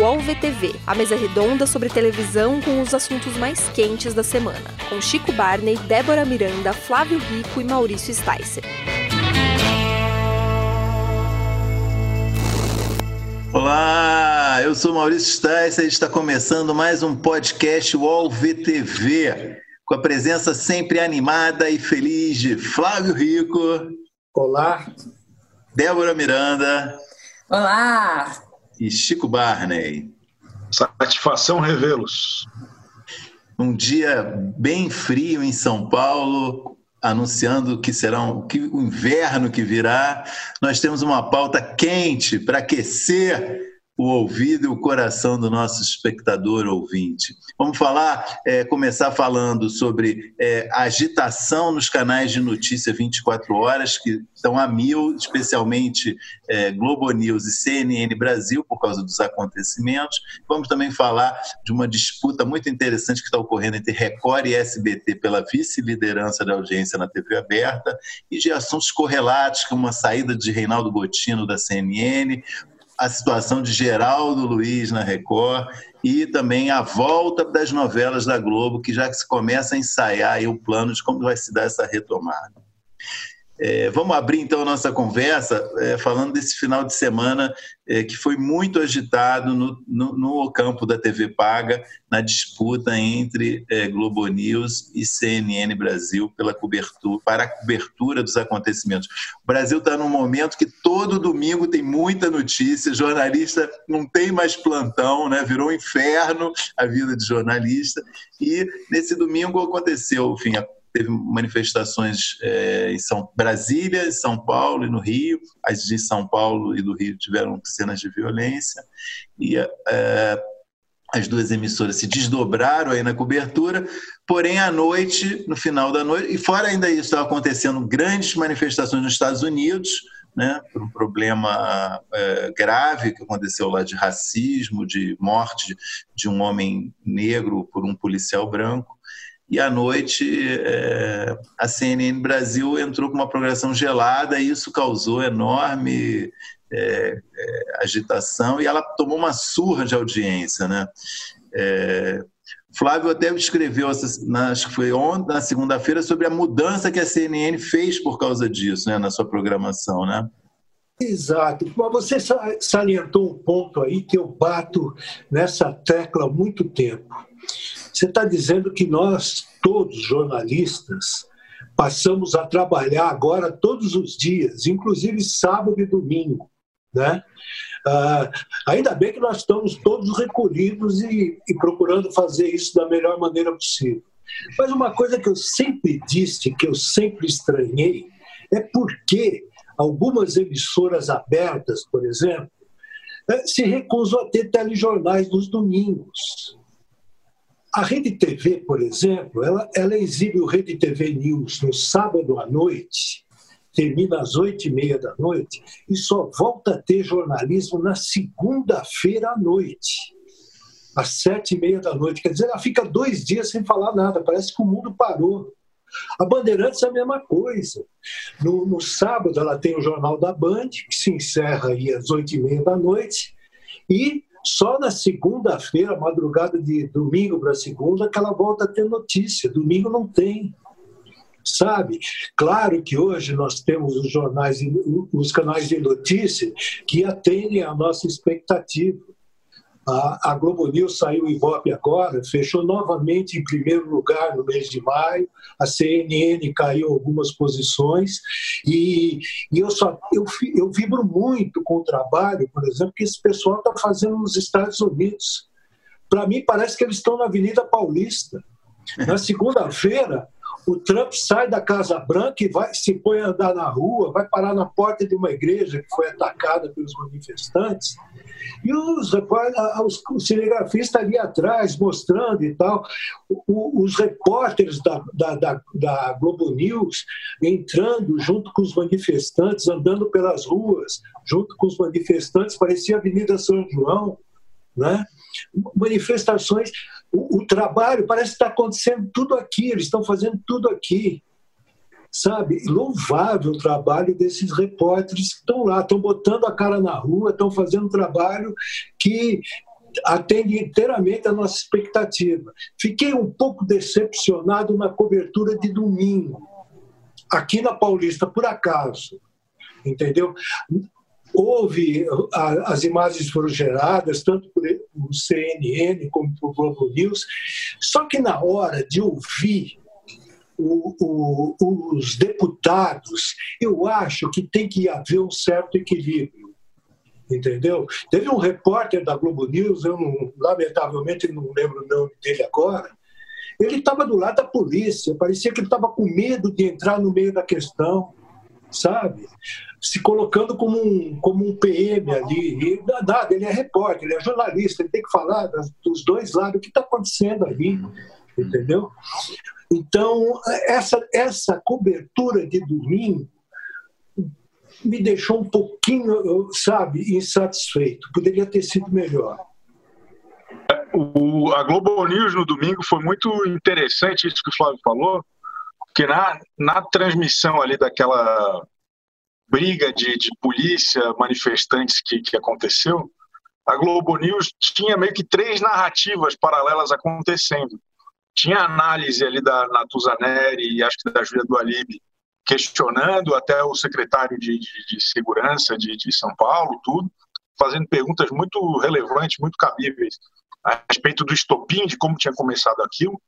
UOL VTV, a mesa redonda sobre televisão com os assuntos mais quentes da semana, com Chico Barney, Débora Miranda, Flávio Rico e Maurício Sticer. Olá, eu sou Maurício Sticer e está começando mais um podcast UOL VTV, com a presença sempre animada e feliz de Flávio Rico. Olá. Débora Miranda. Olá! E Chico Barney. Satisfação revê-los. Um dia bem frio em São Paulo, anunciando que será um, que o inverno que virá. Nós temos uma pauta quente para aquecer o ouvido e o coração do nosso espectador ouvinte. Vamos falar, é, começar falando sobre é, agitação nos canais de notícia 24 horas, que estão a mil, especialmente é, Globo News e CNN Brasil, por causa dos acontecimentos. Vamos também falar de uma disputa muito interessante que está ocorrendo entre Record e SBT pela vice-liderança da audiência na TV aberta e de assuntos correlatos, como a saída de Reinaldo Gotino da CNN, a situação de Geraldo Luiz na Record e também a volta das novelas da Globo, que já se começa a ensaiar o plano de como vai se dar essa retomada. É, vamos abrir então a nossa conversa é, falando desse final de semana é, que foi muito agitado no, no, no, campo da TV Paga, na disputa entre é, Globo News e CNN Brasil pela cobertura, para a cobertura dos acontecimentos. O Brasil está num momento que todo domingo tem muita notícia, jornalista não tem mais plantão, né? virou um inferno a vida de jornalista. E nesse domingo aconteceu, enfim, a teve manifestações é, em São Brasília, em São Paulo e no Rio. As de São Paulo e do Rio tiveram cenas de violência e é, as duas emissoras se desdobraram aí na cobertura. Porém, à noite, no final da noite, e fora ainda isso, estavam acontecendo grandes manifestações nos Estados Unidos. Né, por um problema é, grave que aconteceu lá de racismo, de morte de um homem negro por um policial branco e à noite é, a CNN Brasil entrou com uma programação gelada e isso causou enorme é, é, agitação e ela tomou uma surra de audiência, né? É, Flávio até escreveu, acho que foi ontem, na segunda-feira, sobre a mudança que a CNN fez por causa disso, né, na sua programação, né? Exato. Mas você salientou um ponto aí que eu bato nessa tecla há muito tempo. Você está dizendo que nós, todos jornalistas, passamos a trabalhar agora todos os dias, inclusive sábado e domingo. Né? Ah, ainda bem que nós estamos todos recolhidos e, e procurando fazer isso da melhor maneira possível. Mas uma coisa que eu sempre disse, que eu sempre estranhei, é porque algumas emissoras abertas, por exemplo, eh, se recusam a ter telejornais nos domingos. A Rede TV, por exemplo, ela, ela exibe o Rede TV News no sábado à noite, termina às oito e meia da noite, e só volta a ter jornalismo na segunda-feira à noite, às sete e meia da noite. Quer dizer, ela fica dois dias sem falar nada, parece que o mundo parou. A Bandeirantes é a mesma coisa. No, no sábado ela tem o Jornal da Band, que se encerra aí às oito e meia da noite, e só na segunda-feira, madrugada de domingo para segunda, que ela volta a ter notícia. Domingo não tem. Sabe? Claro que hoje nós temos os jornais, os canais de notícia que atendem à nossa expectativa. A, a Globo News saiu em Ibope agora, fechou novamente em primeiro lugar no mês de maio. A CNN caiu algumas posições e, e eu só eu, eu vibro muito com o trabalho, por exemplo, que esse pessoal está fazendo nos Estados Unidos. Para mim parece que eles estão na Avenida Paulista. Na segunda-feira o Trump sai da Casa Branca e vai se põe a andar na rua, vai parar na porta de uma igreja que foi atacada pelos manifestantes e os, os, os cinegrafistas ali atrás mostrando e tal, os repórteres da, da, da, da Globo News entrando junto com os manifestantes, andando pelas ruas, junto com os manifestantes, parecia a Avenida São João, né? manifestações, o, o trabalho parece estar acontecendo tudo aqui, eles estão fazendo tudo aqui sabe? Louvável o trabalho desses repórteres que estão lá, estão botando a cara na rua, estão fazendo um trabalho que atende inteiramente a nossa expectativa. Fiquei um pouco decepcionado na cobertura de domingo, aqui na Paulista, por acaso, entendeu? Houve, as imagens foram geradas, tanto por o CNN como por Globo News, só que na hora de ouvir o, o, os deputados, eu acho que tem que haver um certo equilíbrio entendeu? Teve um repórter da Globo News, eu não, lamentavelmente não lembro o nome dele agora, ele estava do lado da polícia, parecia que ele estava com medo de entrar no meio da questão, sabe? Se colocando como um, como um PM ali. E, nada, ele é repórter, ele é jornalista, ele tem que falar das, dos dois lados, o que está acontecendo ali, entendeu? Então, essa, essa cobertura de domingo me deixou um pouquinho, sabe, insatisfeito. Poderia ter sido melhor. O, a Globo News no domingo foi muito interessante isso que o Flávio falou, porque na, na transmissão ali daquela briga de, de polícia, manifestantes que, que aconteceu, a Globo News tinha meio que três narrativas paralelas acontecendo. Tinha análise ali da Natuzaneri e acho que da Júlia do Alibe questionando até o secretário de, de, de Segurança de, de, São Paulo, tudo, fazendo perguntas muito relevantes, muito cabíveis a respeito do estopim, de como tinha começado aquilo.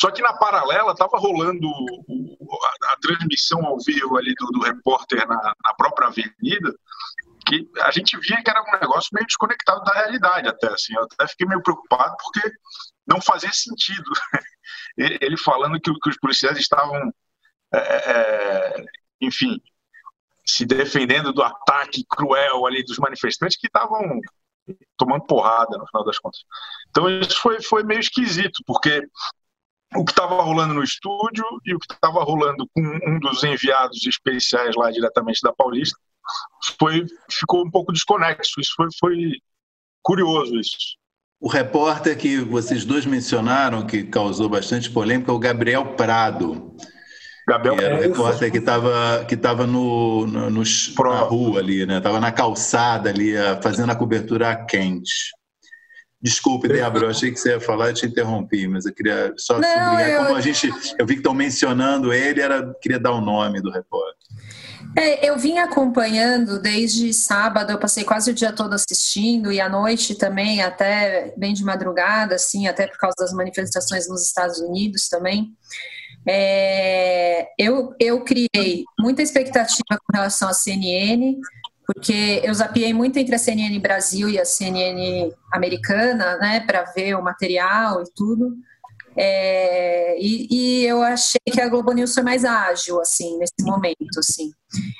Só que na paralela estava rolando a, a, transmissão ao vivo ali do, do repórter na, na, própria avenida, que a gente via que era um negócio meio desconectado da realidade até assim. Eu até fiquei meio preocupado porque não fazia sentido ele falando que, que os policiais estavam é, é, enfim, se defendendo do ataque cruel ali dos manifestantes que estavam tomando porrada no final das contas. Então isso foi, foi meio esquisito, porque o que estava rolando no estúdio e o que estava rolando com um dos enviados especiais lá diretamente da Paulista foi ficou um pouco desconexo. Isso foi, foi curioso isso. O repórter que vocês dois mencionaram, que causou bastante polêmica, é o Gabriel Prado. Gabriel era o repórter que estava que tava no, no, no na rua ali, né? Estava na calçada ali, fazendo a cobertura quente. Desculpe, Débora, eu achei que você ia falar, eu te interrompi, mas eu queria só Não, sublinhar eu... como a gente. Eu vi que estão mencionando ele, era queria dar o nome do repórter. É, eu vim acompanhando desde sábado, eu passei quase o dia todo assistindo e à noite também, até bem de madrugada, assim, até por causa das manifestações nos Estados Unidos também. É, eu, eu criei muita expectativa com relação à CNN, porque eu zapiei muito entre a CNN Brasil e a CNN americana, né, para ver o material e tudo. É, e, e, eu achei que a Globo News foi mais ágil, assim, nesse momento, assim.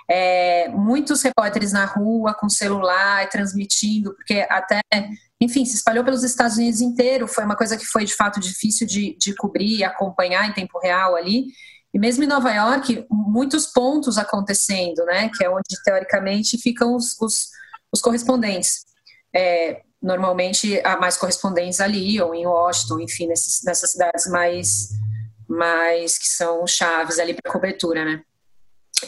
É, muitos repórteres na rua, com celular, transmitindo, porque até, enfim, se espalhou pelos Estados Unidos inteiro, foi uma coisa que foi, de fato, difícil de, de cobrir acompanhar em tempo real ali. E mesmo em Nova York, muitos pontos acontecendo, né, que é onde, teoricamente, ficam os, os, os correspondentes. É, normalmente há mais correspondentes ali, ou em Washington, enfim, nessas, nessas cidades mais, mais que são chaves ali para cobertura, né?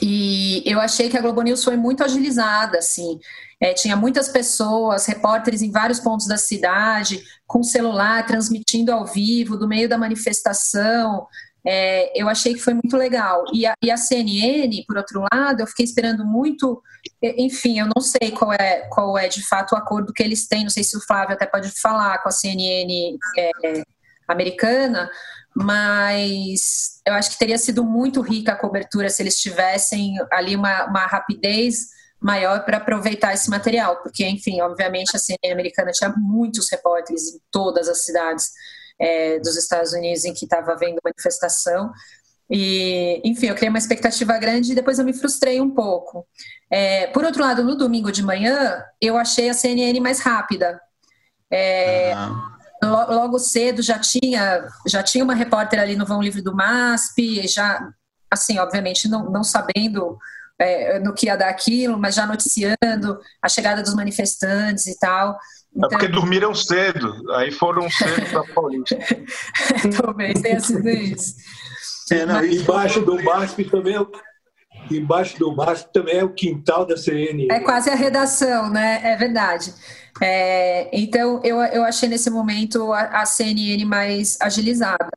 E eu achei que a Globo News foi muito agilizada, assim. É, tinha muitas pessoas, repórteres em vários pontos da cidade, com celular, transmitindo ao vivo, do meio da manifestação, é, eu achei que foi muito legal. E a, e a, CNN, por outro lado, eu fiquei esperando muito. Enfim, eu não sei qual é, qual é de fato o acordo que eles têm, não sei se o Flávio até pode falar com a CNN é, americana, mas eu acho que teria sido muito rica a cobertura se eles tivessem ali uma, uma rapidez maior para aproveitar esse material, porque, enfim, obviamente a CNN americana tinha muitos repórteres em todas as cidades é, dos Estados Unidos em que estava havendo manifestação. E, enfim, eu criei uma expectativa grande e depois eu me frustrei um pouco. É, por outro lado, no domingo de manhã, eu achei a CNN mais rápida. É, Logo cedo já tinha, já tinha uma repórter ali no Vão Livre do MASP, já, assim, obviamente não, não sabendo é, no que ia dar aquilo, mas já noticiando a chegada dos manifestantes e tal. Então... É porque então dormiram cedo, aí foram cedo para Paulista. Talvez tenha sido isso. É, não, mas... Embaixo do MASP também embaixo do mastro também é o quintal da CNN. É quase a redação, né? É verdade. É, então, eu, eu achei nesse momento a, a CNN mais agilizada.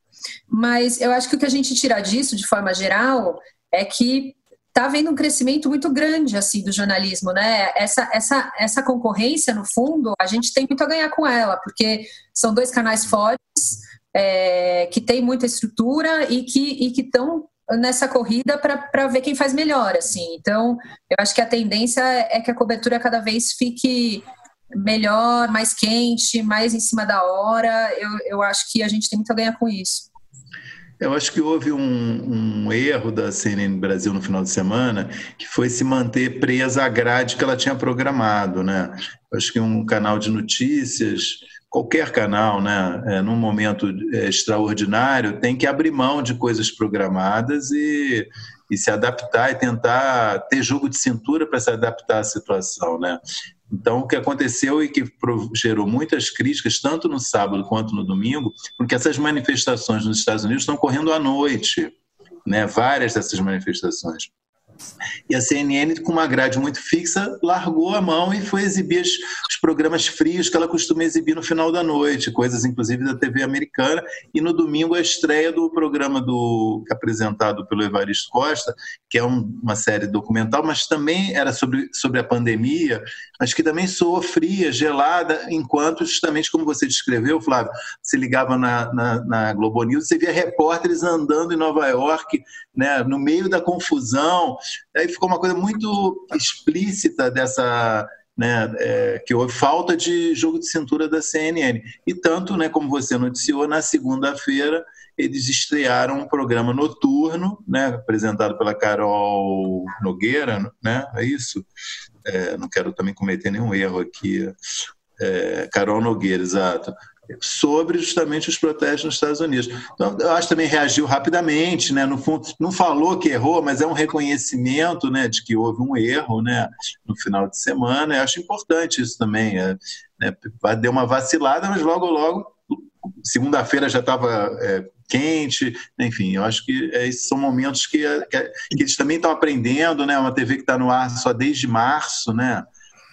Mas eu acho que o que a gente tira disso, de forma geral, é que está havendo um crescimento muito grande assim do jornalismo, né? Essa, essa, essa concorrência, no fundo, a gente tem muito a ganhar com ela, porque são dois canais fortes, é, que têm muita estrutura e que estão nessa corrida para ver quem faz melhor, assim. Então, eu acho que a tendência é que a cobertura cada vez fique melhor, mais quente, mais em cima da hora. Eu, eu acho que a gente tem muito a ganhar com isso. Eu acho que houve um, um, erro da CNN Brasil no final de semana, que foi se manter presa à grade que ela tinha programado, né? Eu acho que um canal de notícias, qualquer canal, né, é, num momento é, extraordinário, tem que abrir mão de coisas programadas e, e se adaptar e tentar ter jogo de cintura para se adaptar à situação, né? Então, o que aconteceu e que gerou muitas críticas, tanto no sábado quanto no domingo, porque essas manifestações nos Estados Unidos estão correndo à noite, né? várias dessas manifestações. E a CNN, com uma grade muito fixa, largou a mão e foi exibir os, programas frios que ela costuma exibir no final da noite, coisas inclusive da TV americana. E no domingo a estreia do programa do apresentado pelo Evaristo Costa, que é um, uma série documental, mas também era sobre, sobre a pandemia, mas que também soou fria, gelada, enquanto justamente como você descreveu, Flávio, se ligava na, na, na Globo News, você via repórteres andando em Nova York, né, no meio da confusão, Aí ficou uma coisa muito explícita dessa. Né, é, que houve falta de jogo de cintura da CNN. E tanto, né, como você noticiou, na segunda-feira eles estrearam um programa noturno, né, apresentado pela Carol Nogueira, né, é isso? É, não quero também cometer nenhum erro aqui. É, Carol Nogueira, exato sobre justamente os protestos nos Estados Unidos. Então, eu acho que também reagiu rapidamente, né? No fundo, não falou que errou, mas é um reconhecimento, né, de que houve um erro, né, no final de semana. Eu acho importante isso também. É, né, deu uma vacilada, mas logo, logo, segunda-feira já estava é, quente, enfim, eu acho que é, esses são momentos que, que, que eles também estão aprendendo, né? Uma TV que está no ar só desde março, né?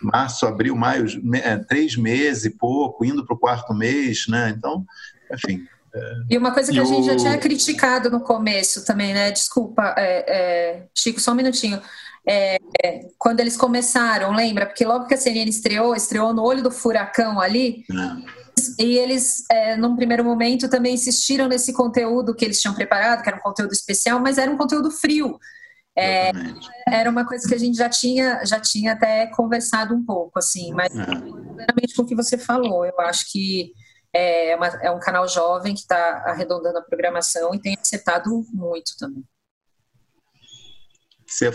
Março, abril, maio, é, três meses e pouco, indo para o quarto mês, né? Então, enfim. É... E uma coisa que a gente já tinha criticado no começo também, né? Desculpa, é, é Chico, só um minutinho. É, quando eles começaram, lembra? Porque logo que a CNN estreou, estreou no olho do furacão ali. E eles, é, num primeiro momento, também insistiram nesse conteúdo que eles tinham preparado, que era um conteúdo especial, mas era um conteúdo frio. É, era uma coisa que a gente já tinha, já tinha até conversado um pouco, assim, mas é. com o que você falou, eu acho que é, uma, é um canal jovem que está arredondando a programação e tem acertado muito também.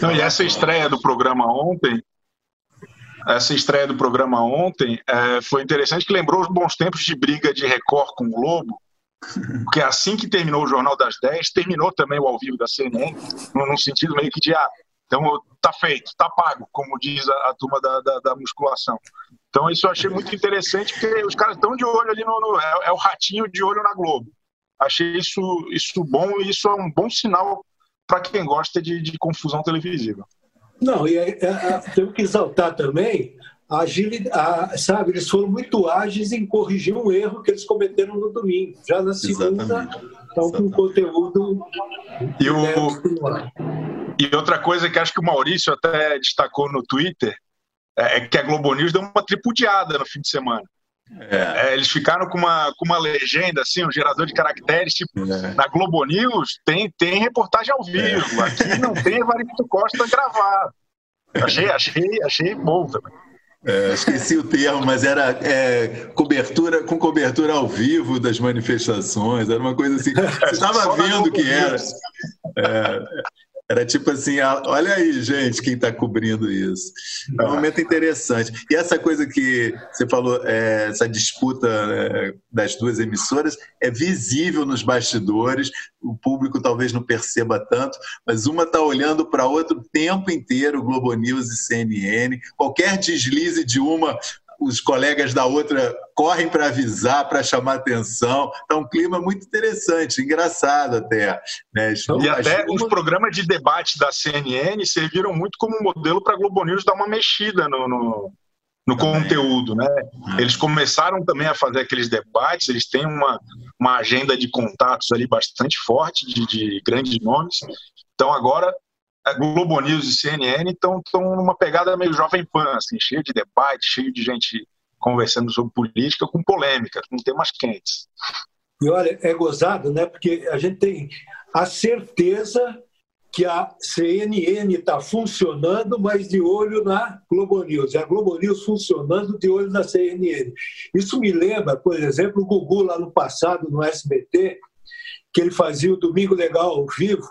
Não, e essa estreia do programa ontem, essa estreia do programa ontem é, foi interessante que lembrou os bons tempos de briga de Record com o Globo, porque assim que terminou o Jornal das 10, terminou também o ao vivo da CNN, num sentido meio que de, ah, então tá feito, tá pago, como diz a, a turma da, da, da, musculação. Então isso eu achei muito interessante, porque os caras estão de olho ali no. no é, é, o ratinho de olho na Globo. Achei isso, isso bom e isso é um bom sinal para quem gosta de, de, confusão televisiva. Não, e é, é, temos que exaltar também agilidade, sabe, eles foram muito ágeis em corrigir um erro que eles cometeram no domingo. Já na segunda, estão com conteúdo. E, o... e outra coisa que acho que o Maurício até destacou no Twitter é, é que a Globo News deu uma tripudiada no fim de semana. É. É, eles ficaram com uma, com uma legenda, assim, um gerador de caracteres, tipo, é. na Globo News tem, tem reportagem ao vivo, aqui não tem Evaristo Costa gravado. Achei, achei, achei bom também. É, esqueci o termo, mas era é, cobertura com cobertura ao vivo das manifestações, era uma coisa assim. Você estava vendo que era. É, era tipo assim, olha aí, gente, quem está cobrindo isso. É um momento interessante. E essa coisa que você falou, é, essa disputa é, das duas emissoras, é visível nos bastidores, o público talvez não perceba tanto, mas uma está olhando para a outra o tempo inteiro, Globo News e CNN. Qualquer deslize de uma os colegas da outra correm para avisar, para chamar atenção. Então, um clima muito interessante, engraçado até. Né? E até os programas de debate da CNN serviram muito como modelo para a Globo News dar uma mexida no, no, no conteúdo, né? É. Eles começaram também a fazer aqueles debates, eles têm uma, uma agenda de contatos ali bastante forte, de, de grandes nomes. Então, agora a Globo News e CNN estão numa pegada meio jovem pan, assim, cheio de debate, cheio de gente conversando sobre política com polêmica, com temas quentes. E olha, é gozado, né? Porque a gente tem a certeza que a CNN está funcionando, mas de olho na Globo News. E a Globo News funcionando de olho na CNN. Isso me lembra, por exemplo, o Gugu lá no passado, no SBT, que ele fazia o Domingo Legal ao vivo,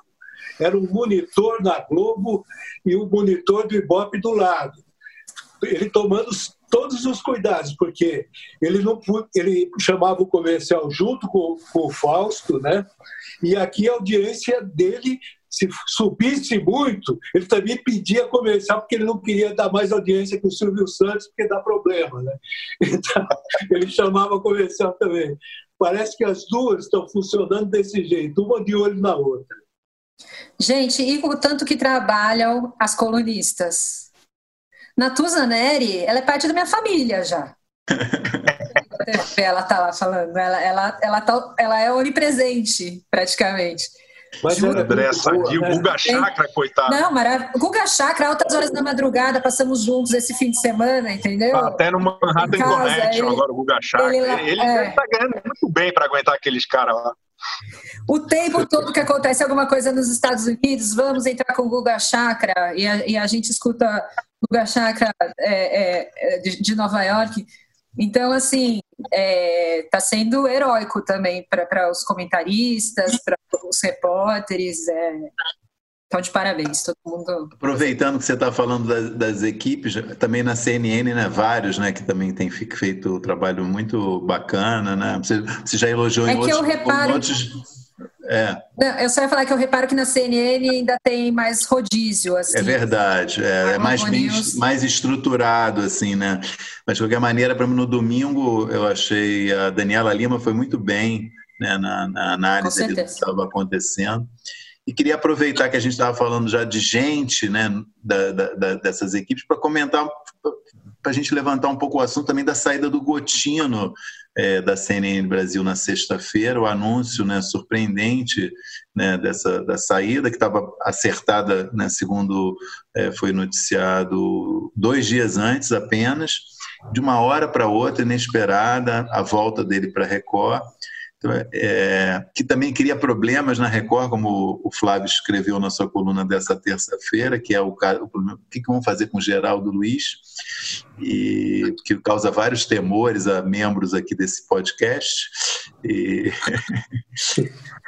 era um monitor na Globo e um monitor do Ibope do lado. Ele tomando todos os cuidados, porque ele não ele chamava o comercial junto com, com o Fausto, né? E aqui a audiência dele se subisse muito, ele também pedia comercial, porque ele não queria dar mais audiência que o Silvio Santos, porque dá problema. Né? Então, ele chamava comercial também. Parece que as duas estão funcionando desse jeito, uma de olho na outra. Gente, e o tanto que trabalham as colunistas? Natuza Neri, ela é parte da minha família já. ela tá lá falando, ela, ela, ela, tá, ela é onipresente, praticamente. Mas André Sadio, né? Guga Chakra, coitado. Não, maravilha. Guga Chakra, altas horas da madrugada, passamos juntos esse fim de semana, entendeu? Tá até no Manhattan Connection, ele, agora o Guga Chakra. Ele, ele é... tá ganhando muito bem para aguentar aqueles caras lá. O tempo todo que acontece alguma coisa nos Estados Unidos, vamos entrar com o Guga Chakra, e a, e a gente escuta Guga Chakra é, é, de, de Nova York. Então, assim, está é, sendo heróico também para os comentaristas, para os repórteres. Então, de parabéns, todo mundo. Aproveitando que você está falando das, das, equipes, também na CNN, né, vários, né, que também têm feito um trabalho muito bacana, né? Você, você já elogiou é em outros, eu reparo... outros é. Não, eu só ia falar que eu reparo que na CNN ainda tem mais rodízio. Assim. É verdade, é, é mais, mais estruturado, assim, né? Mas de qualquer maneira, para mim, no domingo, eu achei a Daniela Lima foi muito bem né, na, na análise do que estava acontecendo. E queria aproveitar que a gente estava falando já de gente, né, da, da, dessas equipes, para comentar, para a gente levantar um pouco o assunto também da saída do Gotino é, da CNN Brasil na sexta-feira, o anúncio né, surpreendente né, dessa da saída, que estava acertada, né, segundo é, foi noticiado, dois dias antes apenas, de uma hora para outra, inesperada, a volta dele para a Record. Então, é, que também cria problemas na Record, como o Flávio escreveu na sua coluna dessa terça-feira, que é o, o, o que vão fazer com Geraldo Luiz, e que causa vários temores a membros aqui desse podcast. E...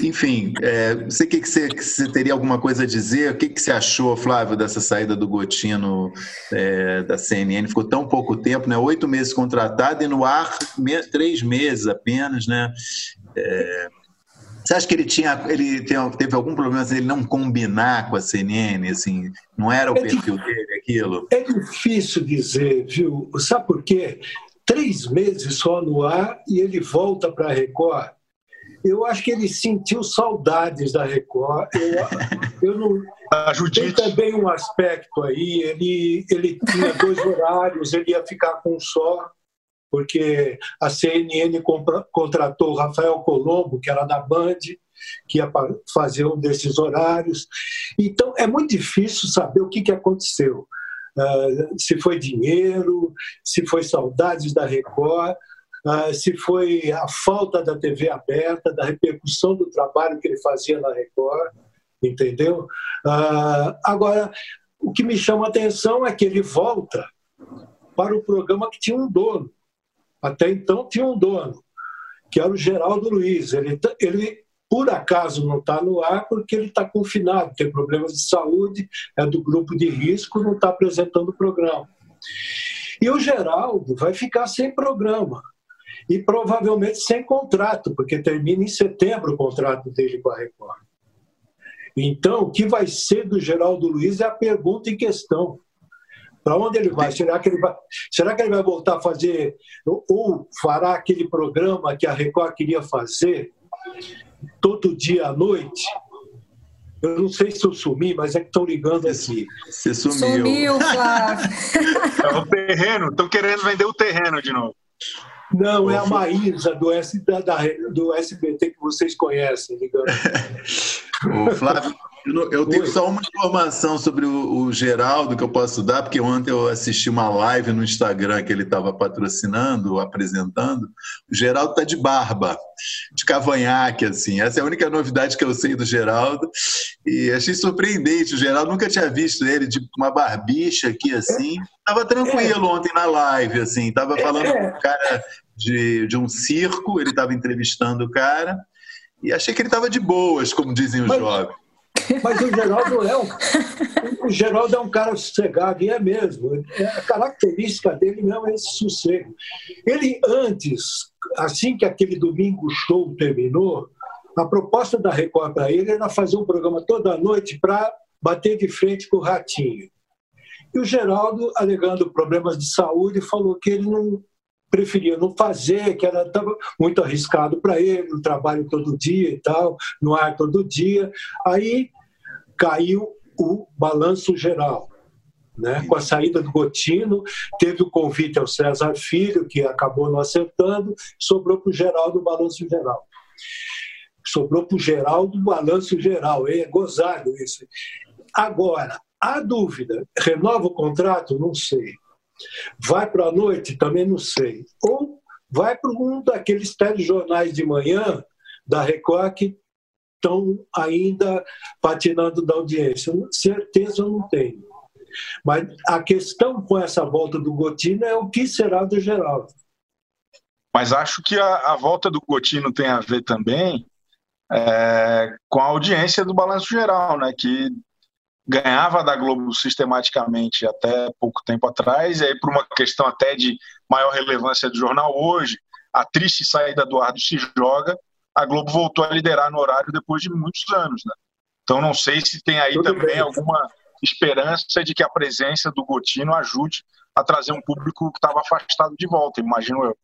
Enfim, é, não sei o que, que, você, que você teria alguma coisa a dizer. O que, que você achou, Flávio, dessa saída do Gotino é, da CNN? Ficou tão pouco tempo, né? Oito meses contratado e no ar me, três meses apenas, né? É, você acha que ele tinha, ele teve algum problema de ele não combinar com a CNN, assim, não era o é perfil dele aquilo? É difícil dizer, viu? Sabe por quê? Três meses só no ar e ele volta para a Record eu acho que ele sentiu saudades da Record. Eu, eu não. Tem também um aspecto aí, ele, ele tinha dois horários, ele ia ficar com um só, porque a CNN contratou Rafael Colombo, que era da Band, que ia fazer um desses horários. Então, é muito difícil saber o que, que aconteceu. Uh, se foi dinheiro, se foi saudades da Record. Ah, se foi a falta da TV aberta, da repercussão do trabalho que ele fazia na Record, entendeu? Ah, agora, o que me chama a atenção é que ele volta para o programa que tinha um dono. Até então tinha um dono, que era o Geraldo Luiz. Ele, ele por acaso não está no ar porque ele está confinado, tem problemas de saúde, é do grupo de risco, não está apresentando o programa. E o Geraldo vai ficar sem programa e provavelmente sem contrato, porque termina em setembro o contrato dele com a Record. Então, o que vai ser do Geraldo Luiz é a pergunta em questão. Para onde ele vai? Será que ele vai, será que ele vai voltar a fazer, ou fará aquele programa que a Record queria fazer todo dia à noite? Eu não sei se eu sumi, mas é que estão ligando aqui. Você sumiu. Sumiu, Flávio. É o terreno, estão querendo vender o terreno de novo. Não, é a Maísa do, S, da, da, do SBT que vocês conhecem, ligando. o Flávio, eu tenho só uma informação sobre o, o, Geraldo que eu posso dar, porque ontem eu assisti uma live no Instagram que ele estava patrocinando, apresentando. O Geraldo está de barba, de cavanhaque, assim. Essa é a única novidade que eu sei do Geraldo. E achei surpreendente. O Geraldo nunca tinha visto ele de uma barbicha aqui, assim. Estava tranquilo ontem na live, assim. Estava falando com um cara de, de um circo, ele estava entrevistando o cara. E achei que ele estava de boas, como dizem os Mas... jovens. Mas o Geraldo é um, o Geraldo é um cara sossegado, e é mesmo. É, a característica dele mesmo é esse sossego. Ele antes, assim que aquele domingo show terminou, a proposta da Record para ele era fazer um programa toda noite para bater de frente com o Ratinho. E o Geraldo, alegando problemas de saúde, falou que ele não preferia não fazer, que era muito arriscado para ele, o trabalho todo dia e tal, no ar todo dia. Aí caiu o balanço geral. Né? Com a saída do Gotino, teve o convite ao César Filho, que acabou não acertando, sobrou para o Geraldo o balanço geral. Sobrou para o Geraldo o balanço geral. É gozado isso. Agora, a dúvida: renova o contrato? Não sei. Vai para a noite? Também não sei. Ou vai para um daqueles telejornais de manhã da Record que estão ainda patinando da audiência. Certeza não tenho. Mas a questão com essa volta do Gotino é o que será do Geraldo. Mas acho que a, a volta do Gotino tem a ver também é, com a audiência do Balanço Geral, né? Que ganhava da Globo sistematicamente até pouco tempo atrás, e aí por uma questão até de maior relevância do jornal hoje, a triste saída do Ardo se joga, a Globo voltou a liderar no horário depois de muitos anos, né? Então não sei se tem aí Tudo também bem. alguma esperança de que a presença do Gotino ajude a trazer um público que estava afastado de volta, imagino eu.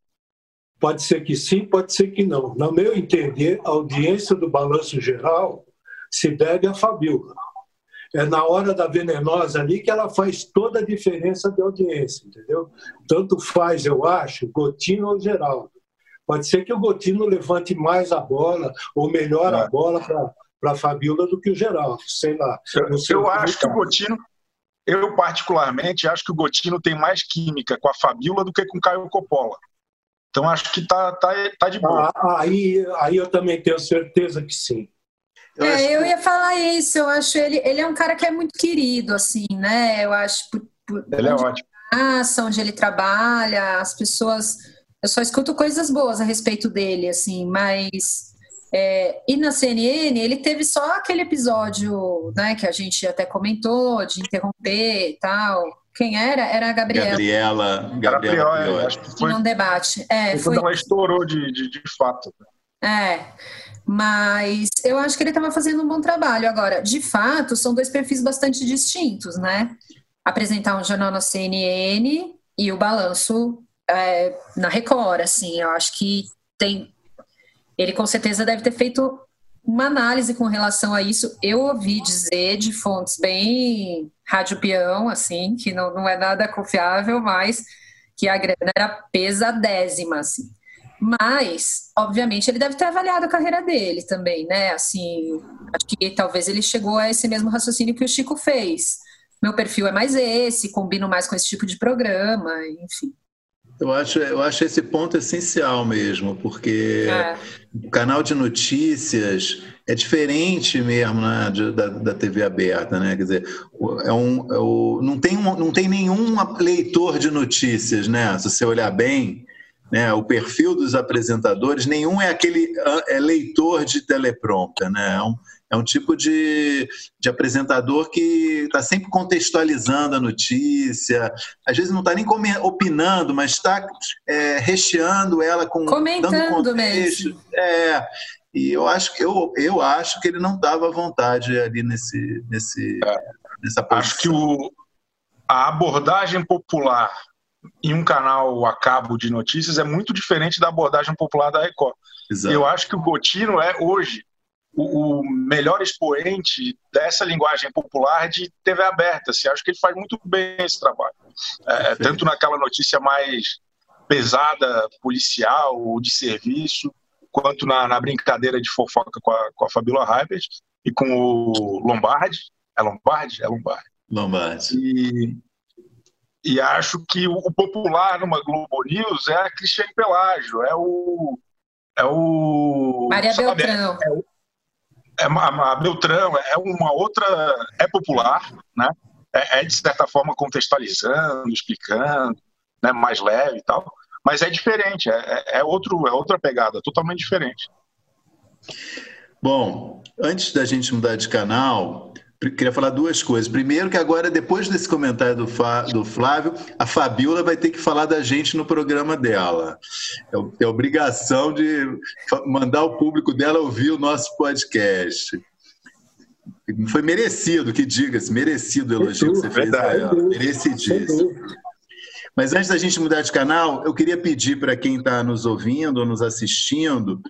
Pode ser que sim, pode ser que não. No meu entender, a audiência do Balanço Geral se deve a Fabiola é na hora da venenosa ali que ela faz toda a diferença de audiência, entendeu? Tanto faz, eu acho, Gotino ou Geraldo. Pode ser que o Gotino levante mais a bola ou melhor é. a bola para a Fabiola do que o Geraldo, sei lá. Eu, eu acho que o Gotino, eu particularmente acho que o Gotino tem mais química com a Fabiola do que com o Caio Coppola. Então acho que tá, tá, tá de boa. Ah, aí, aí eu também tenho certeza que sim. Eu, é, eu ia falar isso, eu acho ele, ele é um cara que é muito querido, assim, né? Eu acho por, por ele é ótimo. Passa, onde ele trabalha, as pessoas. Eu só escuto coisas boas a respeito dele, assim, mas. É, e na CNN ele teve só aquele episódio, né, que a gente até comentou, de interromper e tal. Quem era? Era a Gabriela. Gabriela. Gabriela, Gabriela acho que foi. Num debate. É, foi. Ela estourou de, de, de fato. É. Mas eu acho que ele estava fazendo um bom trabalho. Agora, de fato, são dois perfis bastante distintos, né? Apresentar um jornal na CNN e o balanço é, na Record, assim. Eu acho que tem. Ele com certeza deve ter feito uma análise com relação a isso. Eu ouvi dizer de fontes bem rádio peão, assim, que não, não é nada confiável, mas que a grana era pesadésima, assim. Mas, obviamente, ele deve ter avaliado a carreira dele também, né? Assim, acho que talvez ele chegou a esse mesmo raciocínio que o Chico fez. Meu perfil é mais esse, combino mais com esse tipo de programa, enfim. Eu acho, eu acho esse ponto essencial mesmo, porque é. o canal de notícias é diferente mesmo né, da, da TV aberta, né? Quer dizer, é um, é o, não, tem um, não tem nenhum leitor de notícias, né? Se você olhar bem, né, o perfil dos apresentadores, nenhum é aquele é leitor de teleprompter, né? É um, é um tipo de, de apresentador que está sempre contextualizando a notícia, às vezes não está nem opinando, mas está é, recheando ela com comentando dando contexto. Mesmo. É, e eu acho, eu, eu acho que ele não dava vontade ali nesse, nesse, é. nessa posição. Acho que o, a abordagem popular em um canal a cabo de notícias é muito diferente da abordagem popular da Record. Exato. Eu acho que o Botino é hoje o, o, melhor expoente dessa linguagem popular de TV aberta. Assim, acho que ele faz muito bem esse trabalho. É, tanto naquela notícia mais pesada, policial ou de serviço, quanto na, na brincadeira de fofoca com a, com a Fabiola Heibert e com o Lombardi. É Lombardi? É Lombardi. Lombardi. E, e acho que o popular numa Globo News é a Cristiane Pelágio, é o. É o. Maria sabe, Beltrão. É, é, é a, Beltrão, é uma outra. É popular, né? É, é, de certa forma contextualizando, explicando, né, mais leve e tal, mas é diferente, é, é, outro, é outra pegada, totalmente diferente. Bom, antes da gente mudar de canal, queria falar duas coisas. Primeiro, que agora, depois desse comentário do, do Flávio, a Fabiola vai ter que falar da gente no programa dela. É, é obrigação de mandar o público dela ouvir o nosso podcast. Foi merecido, que diga-se, merecido o elogio que você fez a ela. Merecidíssimo. Mas antes da gente mudar de canal, eu queria pedir para quem está nos ouvindo ou nos assistindo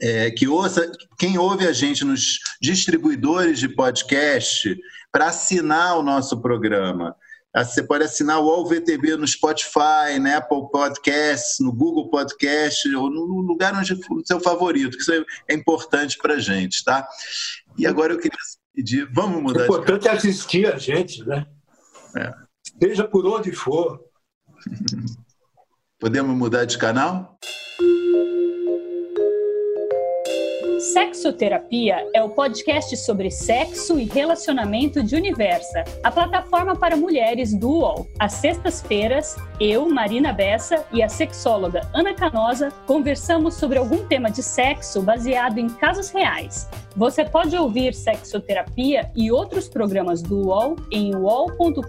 é, que ouça, quem ouve a gente nos distribuidores de podcast, para assinar o nosso programa. Ah, você pode assinar o UOL-VTB no Spotify, na Apple Podcasts, no Google Podcast, ou no lugar onde for o seu favorito, que isso é importante para a gente, tá? E agora eu queria pedir, vamos mudar O importante é assistir a gente, né? É. Seja por onde for. Podemos mudar de canal? Sexoterapia é o podcast sobre sexo e relacionamento de Universa, a plataforma para mulheres do UOL. Às sextas-feiras, eu, Marina Bessa e a sexóloga Ana Canosa conversamos sobre algum tema de sexo baseado em casos reais. Você pode ouvir Sexoterapia e outros programas do UOL em uol.com.br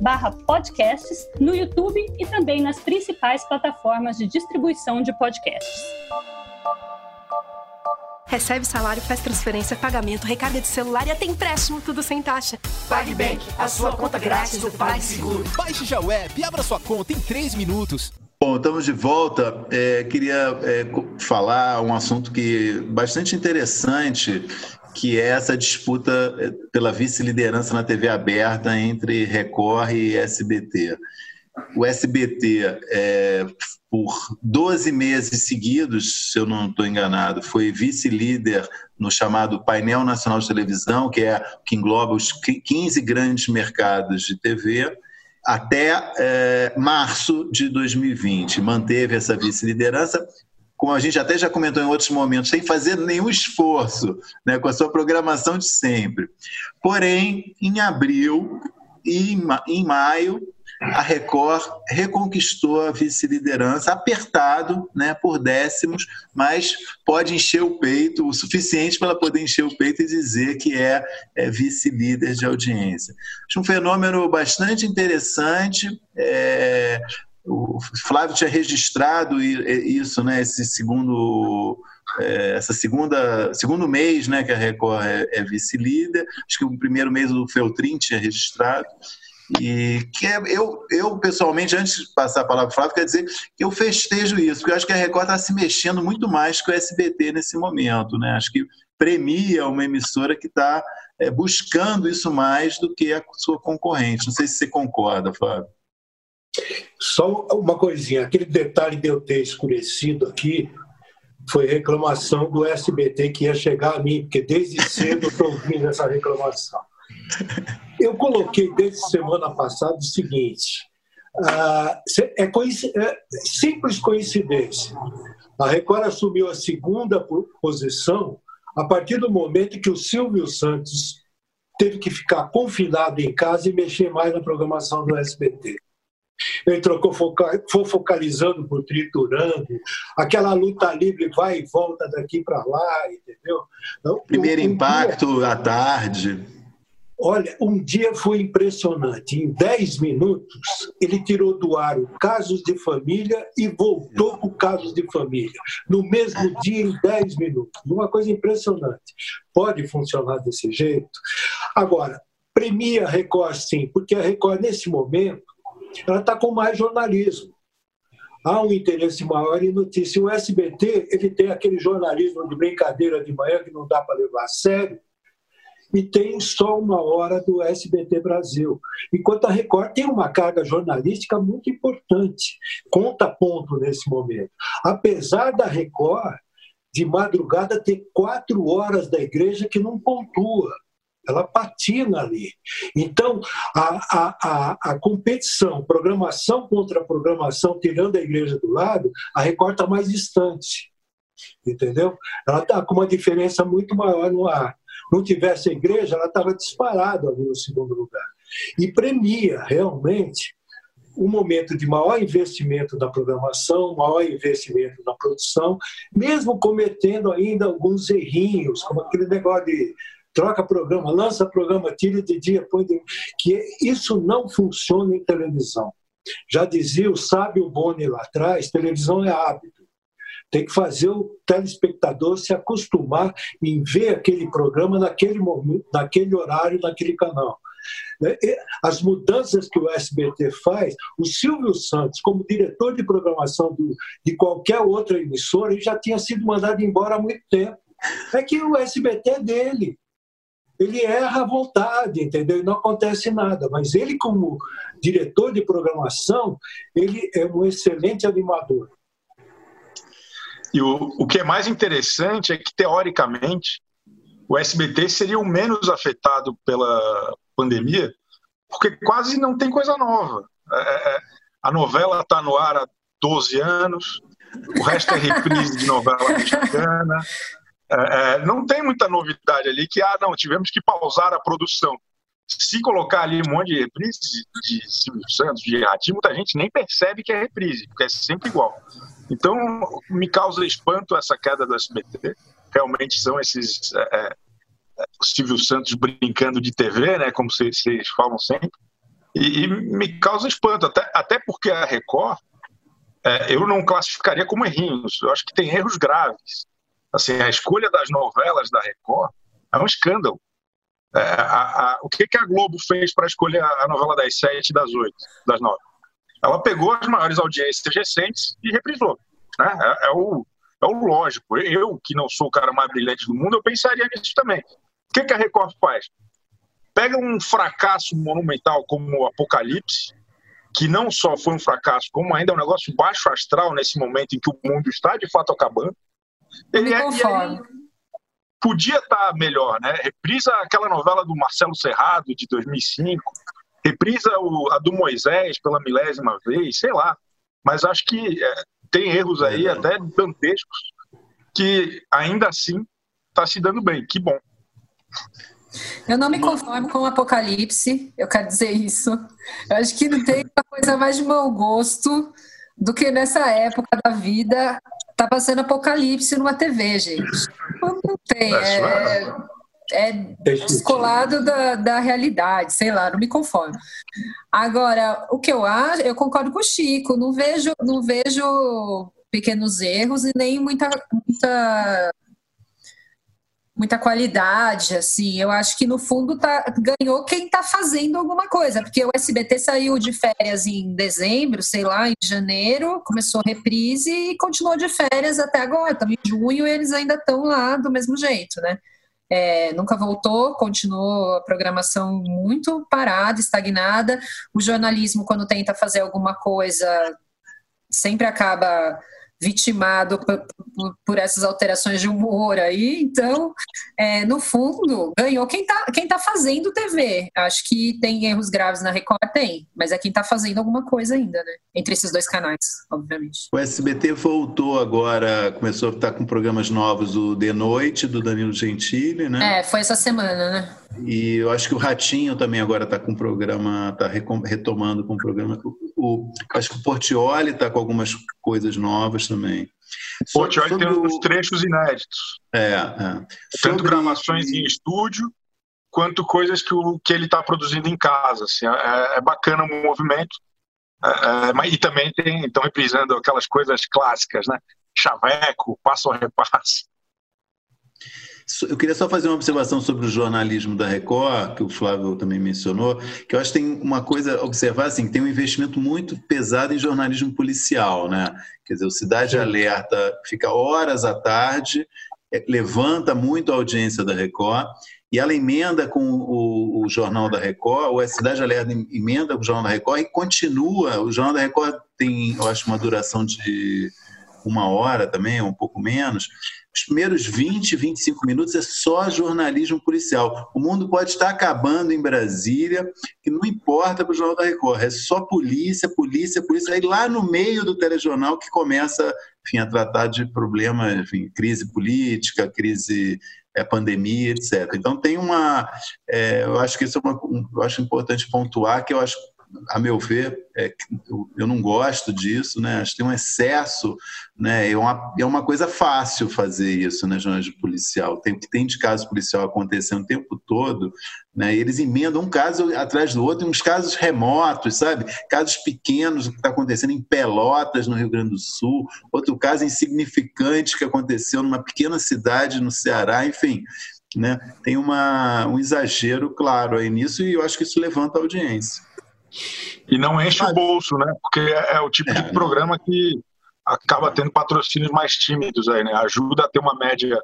barra podcasts, no YouTube e também nas principais plataformas de distribuição de podcasts. Recebe salário, faz transferência, pagamento, recarga de celular e até empréstimo, tudo sem taxa. PagBank, a sua conta grátis do PagSeguro. Baixe já o app e abra sua conta em 3 minutos. Bom, estamos de volta. É, queria é, falar um assunto que bastante interessante, que é essa disputa é, pela vice-liderança na TV aberta entre Record e SBT. O SBT é, por 12 meses seguidos, se eu não estou enganado, foi vice-líder no chamado Painel Nacional de Televisão, que é que engloba os 15 grandes mercados de TV, até é, março de 2020. Manteve essa vice-liderança, como a gente até já comentou em outros momentos, sem fazer nenhum esforço, né, com a sua programação de sempre. Porém, em abril e em maio, a Record reconquistou a vice-liderança, apertado né, por décimos, mas pode encher o peito o suficiente para ela poder encher o peito e dizer que é, é vice-líder de audiência. Acho um fenômeno bastante interessante. É, o Flávio tinha registrado isso, né, esse segundo é, essa segunda segundo mês né, que a Record é, é vice-líder, acho que o primeiro mês o Feltrin tinha registrado, e que é, eu, eu, pessoalmente, antes de passar a palavra para o Flávio, quero dizer que eu festejo isso, porque eu acho que a Record está se mexendo muito mais que o SBT nesse momento. Né? Acho que premia uma emissora que está é, buscando isso mais do que a sua concorrente. Não sei se você concorda, Flávio. Só uma coisinha, aquele detalhe de eu ter escurecido aqui foi reclamação do SBT que ia chegar a mim, porque desde cedo eu estou ouvindo essa reclamação. Eu coloquei desde semana passada o seguinte: uh, é, é, simples coincidência. A Record assumiu a segunda posição a partir do momento que o Silvio Santos teve que ficar confinado em casa e mexer mais na programação do SBT. Ele trocou focalizando por triturando, aquela luta livre vai e volta daqui para lá, entendeu? Então, Primeiro um, um impacto dia... à tarde. Olha, um dia foi impressionante. Em 10 minutos, ele tirou do ar o Casos de Família e voltou para o Casos de Família. No mesmo dia, em 10 minutos. Uma coisa impressionante. Pode funcionar desse jeito? Agora, premia a Record sim, porque a Record, nesse momento, ela está com mais jornalismo. Há um interesse maior em notícia. O SBT ele tem aquele jornalismo de brincadeira de manhã que não dá para levar a sério, e tem só uma hora do SBT Brasil. Enquanto a Record tem uma carga jornalística muito importante, conta ponto nesse momento. Apesar da Record, de madrugada, ter quatro horas da igreja que não pontua ela patina ali. Então, a, a, a, a, competição, programação contra programação, tirando a igreja do lado, a Record está mais distante. Entendeu? Ela está com uma diferença muito maior no ar. Não tivesse a igreja, ela estava disparada ali no segundo lugar. E premia realmente um momento de maior investimento na programação, maior investimento na produção, mesmo cometendo ainda alguns errinhos, como aquele negócio de troca programa, lança programa, tira de dia, põe de... que isso não funciona em televisão. Já dizia o sábio Boni lá atrás, televisão é hábito. Tem que fazer o telespectador se acostumar em ver aquele programa naquele momento, naquele horário, naquele canal. Né? As mudanças que o SBT faz, o Silvio Santos, como diretor de programação do, de qualquer outra emissora, ele já tinha sido mandado embora há muito tempo. É que o SBT é dele ele erra à vontade, entendeu? E não acontece nada. Mas ele, como diretor de programação, ele é um excelente animador. E o, o que é mais interessante é que, teoricamente, o SBT seria o menos afetado pela pandemia, porque quase não tem coisa nova. É, é, é a novela está no ar há 12 anos, o resto é reprise de novela mexicana, é, é, não tem muita novidade ali que, ah, não, tivemos que pausar a produção. Se colocar ali um monte de reprise de Silvio Santos, de Ratinho, muita gente nem percebe que é reprise, porque é sempre igual. Então, me causa espanto essa queda do SBT. Realmente são esses é, é, Silvio Santos brincando de TV, né, como vocês, falam sempre. E, e, me causa espanto, até, até porque a Record, é, eu não classificaria como errinhos. Eu acho que tem erros graves. Assim, a escolha das novelas da Record é um escândalo. É, a, a, o que, que a Globo fez para escolher a, novela das sete, das oito, das nove? Ela pegou as maiores audiências recentes e reprisou. Né? É, é, o, é o lógico. Eu, que não sou o cara mais brilhante do mundo, eu pensaria nisso também. O que, que a Record faz? Pega um fracasso monumental como o Apocalipse, que não só foi um fracasso, como ainda é um negócio baixo astral nesse momento em que o mundo está de fato acabando, ele é, podia estar tá melhor, né? Reprisa aquela novela do Marcelo Serrado de 2005, reprisa o, a do Moisés pela milésima vez, sei lá. Mas acho que é, tem erros aí é. até dantescos que ainda assim está se dando bem. Que bom. Eu não me conformo com o apocalipse, eu quero dizer isso. Eu acho que não tem uma coisa mais de mau gosto do que nessa época da vida tá passando apocalipse numa TV, gente. Não tem. É, é, descolado da, da realidade, sei lá, não me conformo. Agora, o que eu acho, eu concordo com o Chico, não vejo, não vejo pequenos erros e nem muita, muita muita qualidade, assim. Eu acho que no fundo tá, ganhou quem está fazendo alguma coisa, porque o SBT saiu de férias em dezembro, sei lá, em janeiro, começou a reprise e continuou de férias até agora. Estamos em junho e eles ainda estão lá do mesmo jeito, né? É, nunca voltou, continuou a programação muito parada, estagnada. O jornalismo, quando tenta fazer alguma coisa, sempre acaba vitimado por, por, por, essas alterações de humor aí. Então, é, no fundo, ganhou quem está quem tá fazendo TV. Acho que tem erros graves na Record, tem, mas é quem está fazendo alguma coisa ainda, né? Entre esses dois canais, obviamente. O SBT voltou agora, começou a estar com programas novos, o De Noite, do Danilo Gentili, né? É, foi essa semana, né? E eu acho que o Ratinho também agora está com um programa, está retomando com um programa. O, acho que o Portioli está com algumas coisas novas também. O Portioli sobre... tem uns trechos inéditos. É, é. Tanto gravações em estúdio, quanto coisas que, o, que ele está produzindo em casa. Assim, é, é bacana o movimento. É, é, e também estão reprisando aquelas coisas clássicas, né? Chaveco, passo a repasse. Eu queria só fazer uma observação sobre o jornalismo da Record, que o Flávio também mencionou, que eu acho que tem uma coisa a observar, assim, tem um investimento muito pesado em jornalismo policial, né? Quer dizer, o Cidade Sim. Alerta fica horas à tarde, é, levanta muito a audiência da Record, e ela emenda com o, o, Jornal da Record, ou a Cidade Alerta emenda com o Jornal da Record e continua. O Jornal da Record tem, eu acho, uma duração de uma hora também, um pouco menos. Os primeiros 20, 25 minutos é só jornalismo policial. O mundo pode estar acabando em Brasília, que não importa para o Jornal da Record, é só polícia, polícia, polícia. Aí lá no meio do telejornal que começa enfim, a tratar de problemas, enfim, crise política, crise é, pandemia, etc. Então tem uma, é, eu acho que isso é uma, eu acho importante pontuar que eu acho a meu ver, é, eu, eu, não gosto disso, né? Acho que tem um excesso, né? É uma, é uma coisa fácil fazer isso, né, jornalismo policial. Tem que tem de caso policial acontecendo o tempo todo, né? E eles emendam um caso atrás do outro, uns casos remotos, sabe? Casos pequenos que está acontecendo em Pelotas, no Rio Grande do Sul, outro caso insignificante que aconteceu numa pequena cidade no Ceará, enfim. Né? Tem uma, um exagero claro aí nisso e eu acho que isso levanta a audiência. E não enche Mas... o bolso, né? Porque é, é o tipo é, de programa que acaba tendo patrocínios mais tímidos aí, né? Ajuda a ter uma média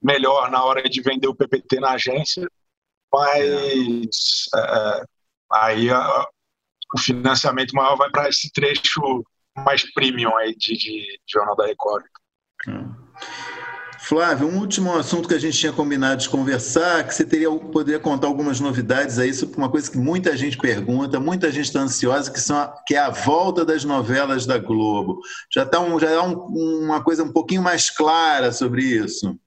melhor na hora de vender o PPT na agência, mas é. é, aí a, o financiamento maior vai para esse trecho mais premium aí de, de, de Jornal da Record. Hum. Flávio, um último assunto que a gente tinha combinado de conversar, que você teria poderia contar algumas novidades aí sobre uma coisa que muita gente pergunta, muita gente está ansiosa, que, são a, que é a volta das novelas da Globo. Já está um, é um, uma coisa um pouquinho mais clara sobre isso.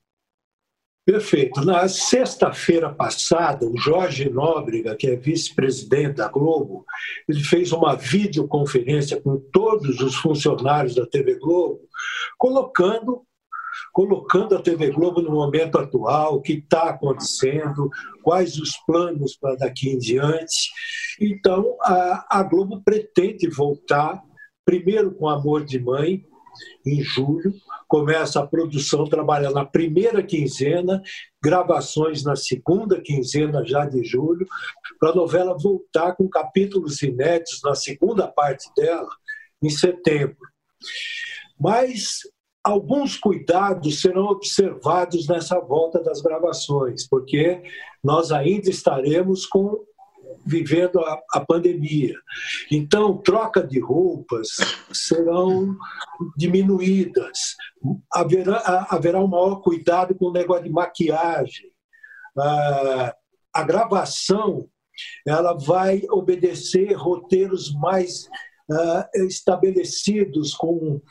Perfeito. Na sexta-feira passada, o Jorge Nóbrega, que é vice-presidente da Globo, ele fez uma videoconferência com todos os funcionários da TV Globo, colocando colocando a TV Globo no momento atual, o que está acontecendo, quais os planos para daqui em diante. Então, a, a Globo pretende voltar, primeiro com Amor de Mãe, em julho, começa a produção, trabalha na primeira quinzena, gravações na segunda quinzena já de julho, para a novela voltar com capítulos inéditos na segunda parte dela, em setembro. Mas alguns cuidados serão observados nessa volta das gravações, porque nós ainda estaremos com vivendo a, a, pandemia. Então, troca de roupas serão diminuídas, haverá, haverá um maior cuidado com o negócio de maquiagem. Ah, a gravação ela vai obedecer roteiros mais ah, estabelecidos com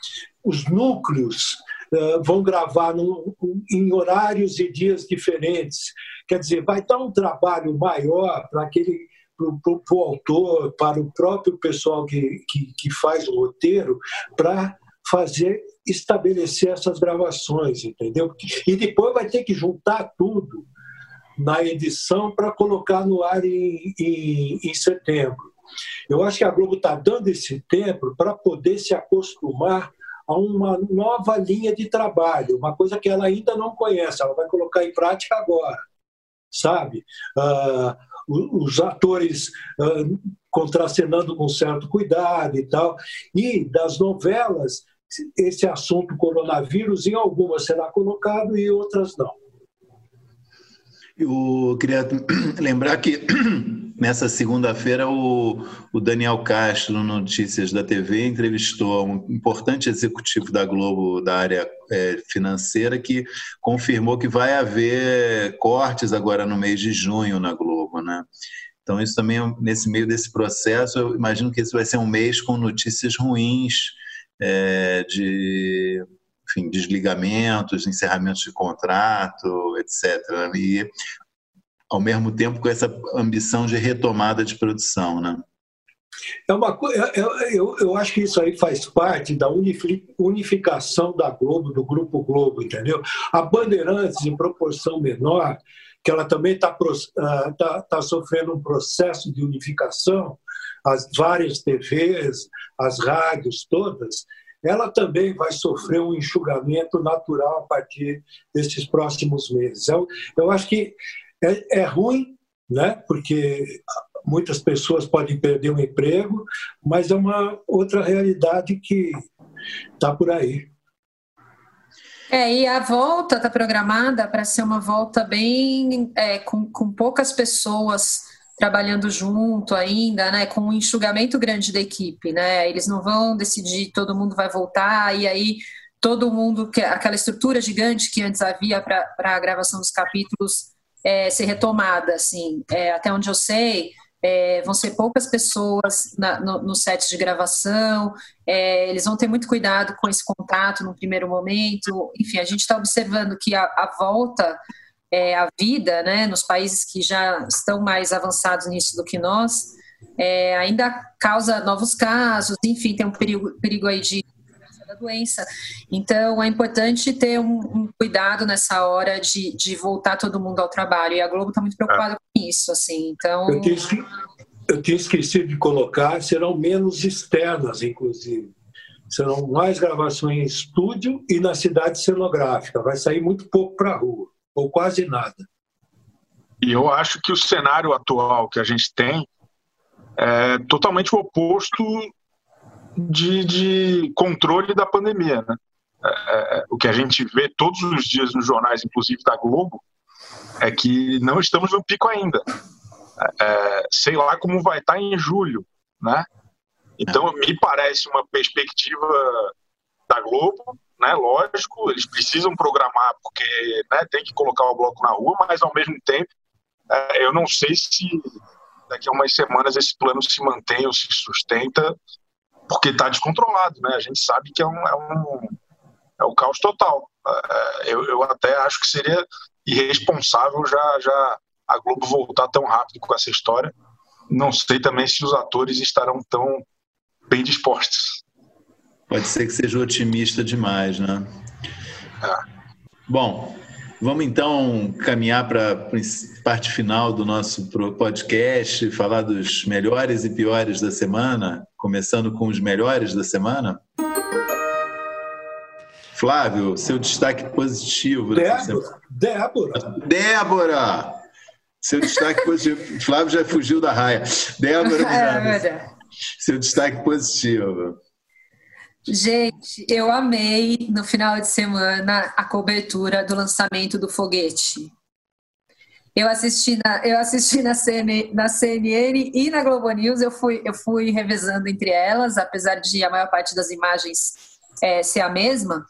os núcleos uh, vão gravar no, em horários e dias diferentes. Quer dizer, vai dar um trabalho maior para aquele para o autor, para o próprio pessoal que, que, que faz o roteiro, para fazer estabelecer essas gravações, entendeu? E depois vai ter que juntar tudo na edição para colocar no ar em, em, em setembro. Eu acho que a Globo está dando esse tempo para poder se acostumar a uma nova linha de trabalho, uma coisa que ela ainda não conhece, ela vai colocar em prática agora, sabe? Uh, os atores uh, contracenando com certo cuidado e tal, e das novelas, esse assunto coronavírus, em algumas será colocado e outras não. Eu queria lembrar que nessa segunda-feira o, o, Daniel Castro, no Notícias da TV, entrevistou um importante executivo da Globo da área é, financeira que confirmou que vai haver cortes agora no mês de junho na Globo, né? Então isso também nesse meio desse processo, eu imagino que esse vai ser um mês com notícias ruins é, de enfim, desligamentos, encerramentos de contrato, etc. E, ao mesmo tempo, com essa ambição de retomada de produção, né? É uma eu, eu, eu acho que isso aí faz parte da unificação da Globo, do Grupo Globo, entendeu? A Bandeirantes, em proporção menor, que ela também está ah, tá, tá sofrendo um processo de unificação, as várias TVs, as rádios todas, ela também vai sofrer um enxugamento natural a partir desses próximos meses. Eu, eu acho que é, é ruim, né? porque muitas pessoas podem perder o emprego, mas é uma outra realidade que está por aí. É, e a volta está programada para ser uma volta bem é, com, com poucas pessoas trabalhando junto ainda, né, com um enxugamento grande da equipe, né? Eles não vão decidir todo mundo vai voltar e aí todo mundo aquela estrutura gigante que antes havia para a gravação dos capítulos é, ser retomada, assim, é, até onde eu sei. É, vão ser poucas pessoas na, no, no, set de gravação, é, eles vão ter muito cuidado com esse contato no primeiro momento. Enfim, a gente está observando que a, a volta é, a vida, né, nos países que já estão mais avançados nisso do que nós, é, ainda causa novos casos, enfim, tem um perigo, perigo aí de da doença. Então, é importante ter um, um cuidado nessa hora de, de, voltar todo mundo ao trabalho. E a Globo está muito preocupada é. com isso, assim. Então, eu tinha, eu tinha esquecido de colocar, serão menos externas, inclusive. Serão mais gravações em estúdio e na cidade cenográfica. Vai sair muito pouco para a rua ou quase nada. E eu acho que o cenário atual que a gente tem é totalmente o oposto de, de controle da pandemia. Né? É, é, é, o que a gente vê todos os dias nos jornais, inclusive da Globo, é que não estamos no pico ainda. É, sei lá como vai estar em julho, né? Então me parece uma perspectiva da Globo né? Lógico, eles precisam programar porque né, tem que colocar o bloco na rua, mas ao mesmo tempo é, eu não sei se daqui a umas semanas esse plano se mantém ou se sustenta, porque está descontrolado, né? A gente sabe que é um, é um é o caos total. É, eu, eu até acho que seria irresponsável já já a Globo voltar tão rápido com essa história. Não sei também se os atores estarão tão bem dispostos. Pode ser que seja otimista demais, né? É. Bom, vamos então caminhar para a parte final do nosso podcast, falar dos melhores e piores da semana, começando com os melhores da semana. Flávio, seu destaque positivo. Débora. Débora. Débora! Seu destaque positivo. Flávio já fugiu da raia. Débora, é, seu destaque positivo. Gente, eu amei no final de semana a cobertura do lançamento do foguete. Eu assisti na, eu assisti na, CN, na CNN e na Globo News, eu fui, eu fui revezando entre elas, apesar de a maior parte das imagens é, ser a mesma.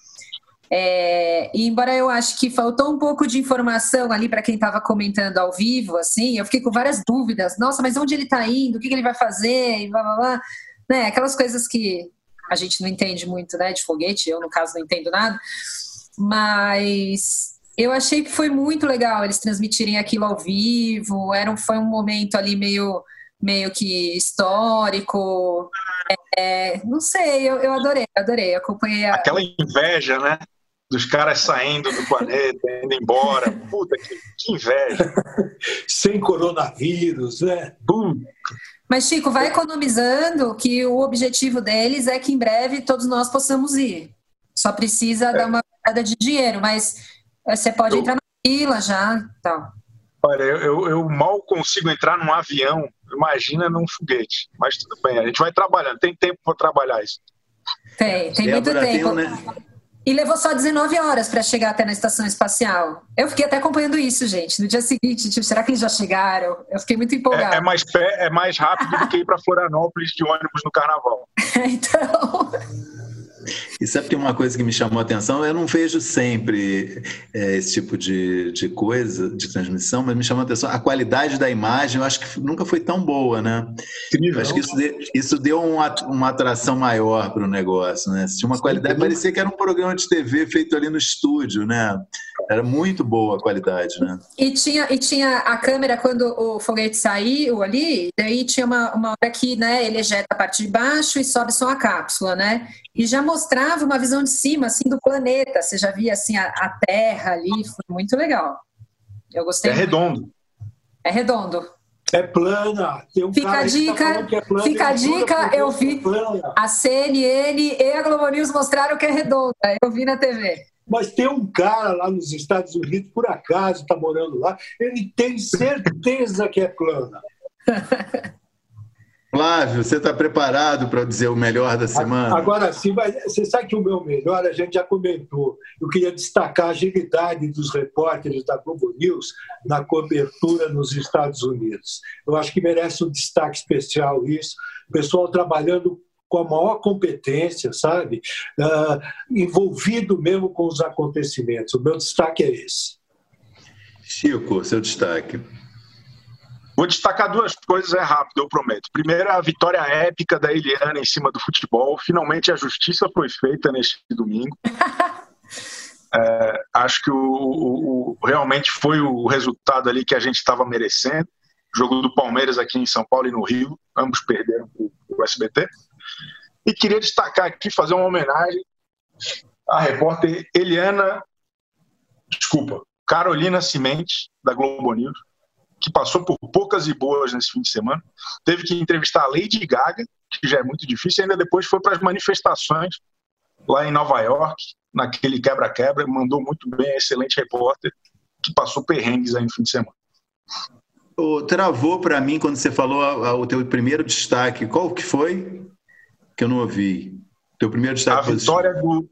É, embora eu acho que faltou um pouco de informação ali para quem estava comentando ao vivo, assim, eu fiquei com várias dúvidas. Nossa, mas onde ele está indo? O que, que, ele vai fazer? E blá, blá, blá. Né? Aquelas coisas que a gente não entende muito né, de foguete, eu no caso não entendo nada, mas eu achei que foi muito legal eles transmitirem aquilo ao vivo, era um, foi um momento ali meio, meio que histórico, é, não sei, eu, eu adorei, adorei, acompanhei a... Aquela inveja, né? Dos caras saindo do planeta, indo embora. Puta, que, que inveja. Sem coronavírus, né? Puta. Mas, Chico, vai economizando, que o objetivo deles é que em breve todos nós possamos ir. Só precisa é. dar uma parada de dinheiro, mas eh, você pode eu, entrar na fila já. Então. Olha, eu, eu, mal consigo entrar num avião, imagina num foguete. Mas tudo bem, a gente vai trabalhando, tem tempo para trabalhar isso. Tem, tem muito tempo. Tem um, né? E levou só 19 horas para chegar até na estação espacial. Eu fiquei até acompanhando isso, gente. No dia seguinte, tipo, será que eles já chegaram? Eu fiquei muito empolgada. É, é mais, é mais rápido do que ir para Florianópolis de ônibus no carnaval. então. E sabe tem uma coisa que me chamou a atenção? Eu não vejo sempre é, esse tipo de, de coisa, de transmissão, mas me chamou a atenção a qualidade da imagem, eu acho que nunca foi tão boa, né? Incrível. Eu acho que isso, de, isso deu uma, uma atração maior para o negócio, né? Tinha uma qualidade, parecia que era um programa de TV feito ali no estúdio, né? Era muito boa a qualidade, né? E tinha, e tinha a câmera, quando o foguete saiu ali, daí tinha uma, uma hora que né, ele ejeta a parte de baixo e sobe só a cápsula, né? E já mostrava uma visão de cima, assim, do planeta. Você já via, assim, a, a Terra ali, foi muito legal. Eu gostei. É muito. redondo. É redondo. É plana. Tem um fica a dica, tá é plana, fica a dica, eu vi. A CNN e a Globo News mostraram que é redonda. Eu vi na TV. Mas tem um cara lá nos Estados Unidos, por acaso, está morando lá, ele tem certeza que é plana. Flávio, você está preparado para dizer o melhor da semana? Agora sim, mas você sabe que o meu melhor a gente já comentou. Eu queria destacar a agilidade dos repórteres da Globo News na cobertura nos Estados Unidos. Eu acho que merece um destaque especial isso. O pessoal trabalhando com a maior competência, sabe? Uh, envolvido mesmo com os acontecimentos. O meu destaque é esse. Chico, seu destaque. Vou destacar duas coisas, é rápido, eu prometo. Primeiro, a vitória épica da Eliana em cima do futebol. Finalmente a justiça foi feita neste domingo. É, acho que o, o, o, realmente foi o resultado ali que a gente estava merecendo. Jogo do Palmeiras aqui em São Paulo e no Rio, ambos perderam o, o SBT. E queria destacar aqui, fazer uma homenagem à repórter Eliana, desculpa, Carolina Cimente, da Globo News, que passou por poucas e boas nesse fim de semana. Teve que entrevistar a Lady Gaga, que já é muito difícil, e ainda depois foi para as manifestações lá em Nova York, naquele quebra-quebra, mandou muito bem, excelente repórter, que passou perrengues aí no fim de semana. Oh, travou para mim quando você falou a, a, o teu primeiro destaque. Qual que foi? Que eu não ouvi. Teu primeiro destaque. A vitória do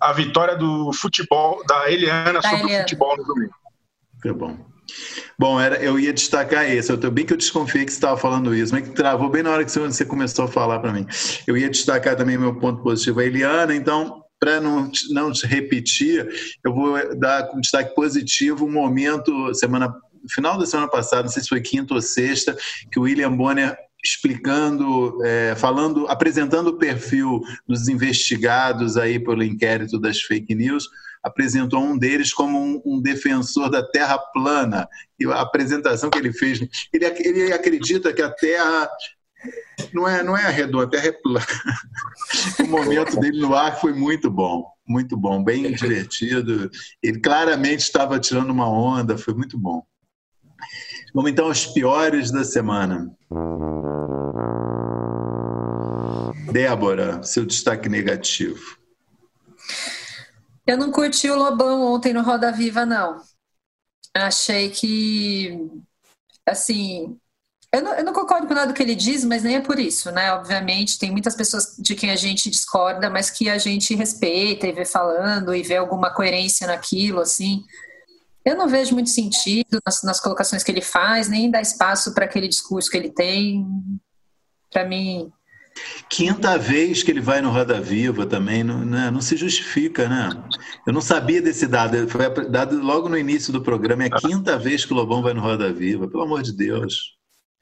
a vitória do futebol da Eliana da sobre Eliana. o futebol no domingo. Foi bom. Bom, era, eu ia destacar esse. Eu bem que eu desconfiei que você estava falando isso, mas que travou bem na hora que você começou a falar para mim. Eu ia destacar também meu ponto positivo a Eliana, então, para não, não repetir, eu vou dar um destaque positivo um momento, semana final da semana passada, não sei se foi quinta ou sexta, que o William Bonner explicando, é, falando, apresentando o perfil dos investigados aí pelo inquérito das fake news, apresentou um deles como um, um, defensor da Terra plana. E a apresentação que ele fez, ele, ele acredita que a Terra não é, não é redonda, a Terra é plana. o momento dele no ar foi muito bom, muito bom, bem divertido. Ele claramente estava tirando uma onda, foi muito bom. Vamos então aos piores da semana. Débora, seu destaque negativo. Eu não curti o Lobão ontem no Roda Viva, não. Achei que, assim, eu não, eu não, concordo com nada que ele diz, mas nem é por isso, né? Obviamente, tem muitas pessoas de quem a gente discorda, mas que a gente respeita e vê falando e vê alguma coerência naquilo, assim. Eu não vejo muito sentido nas, nas colocações que ele faz, nem dá espaço para aquele discurso que ele tem. Para mim, Quinta vez que ele vai no Roda Viva também, não, né? não se justifica, né? Eu não sabia desse dado, foi dado logo no início do programa, é a quinta vez que o Lobão vai no Roda Viva, pelo amor de Deus.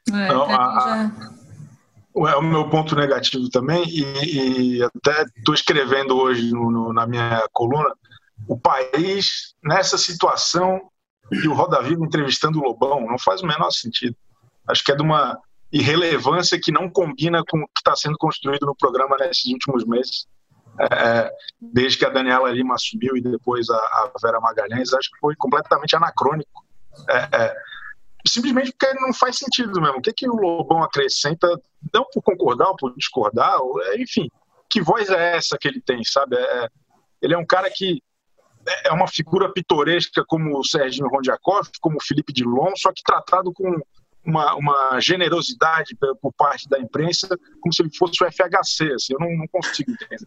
É, não, a, é o meu ponto negativo também, e, e até estou escrevendo hoje no, no, na minha coluna, o país nessa situação e o Roda Viva entrevistando o Lobão não faz o menor sentido. Acho que é de uma irrelevância que não combina com o que está sendo construído no programa nesses últimos meses. É, é, desde que a Daniela Lima assumiu e depois a, a Vera Magalhães, acho que foi completamente anacrônico. É, é, simplesmente porque não faz sentido mesmo. O que, que o Lobão acrescenta, não por concordar ou por discordar, é, enfim, que voz é essa que ele tem, sabe? É, ele é um cara que é uma figura pitoresca como o Serginho Rondiakov, como o Felipe Dilon, só que tratado com uma, uma generosidade por parte da imprensa, como se ele fosse o FHC. Assim, eu não, não consigo entender.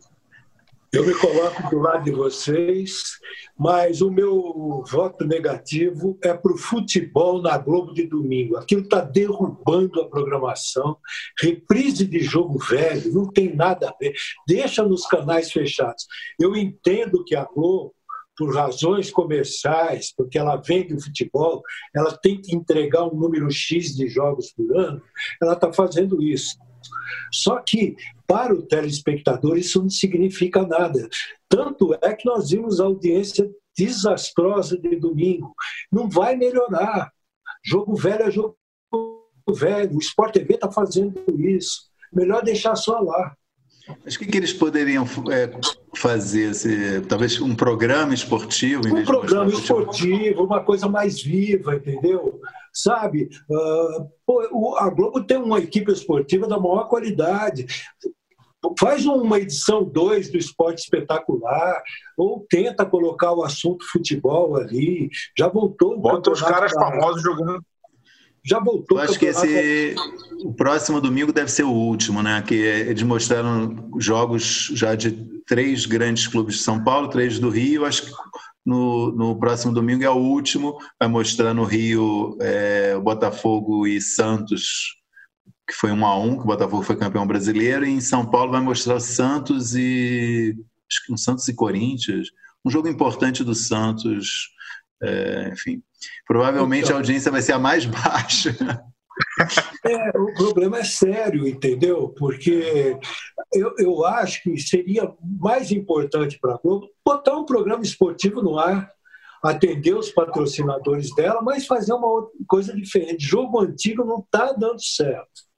Eu me coloco do lado de vocês, mas o meu voto negativo é para o futebol na Globo de domingo. Aquilo está derrubando a programação. Reprise de jogo velho, não tem nada a ver. Deixa nos canais fechados. Eu entendo que a Globo por razões comerciais, porque ela vende o futebol, ela tem que entregar um número X de jogos por ano, ela está fazendo isso. Só que, para o telespectador, isso não significa nada. Tanto é que nós vimos a audiência desastrosa de domingo. Não vai melhorar. Jogo velho é jogo velho. O Sport TV está fazendo isso. Melhor deixar só lá. Mas o que, que eles poderiam é, fazer? Se, talvez um programa esportivo? um programa esportivo, uma coisa mais viva, entendeu? sabe? Uh, pô, a Globo tem uma equipe esportiva da maior qualidade. Faz uma edição 2 do esporte espetacular, ou tenta colocar o assunto futebol ali. Já voltou. Bota os caras da... famosos jogando já voltou. Eu acho que esse o próximo domingo deve ser o último, né? Que eles mostraram jogos já de três grandes clubes de São Paulo, três do Rio. Acho que no, no próximo domingo é o último. Vai mostrar no Rio é, Botafogo e Santos, que foi um a um, que o Botafogo foi campeão brasileiro. E em São Paulo vai mostrar o Santos e acho que um Santos e Corinthians, um jogo importante do Santos. É, enfim, Provavelmente então, a audiência vai ser a mais baixa. É, o problema é sério, entendeu? Porque eu, eu acho que seria mais importante para a Globo botar um programa esportivo no ar, atender os patrocinadores dela, mas fazer uma outra coisa diferente. Jogo antigo não está dando certo.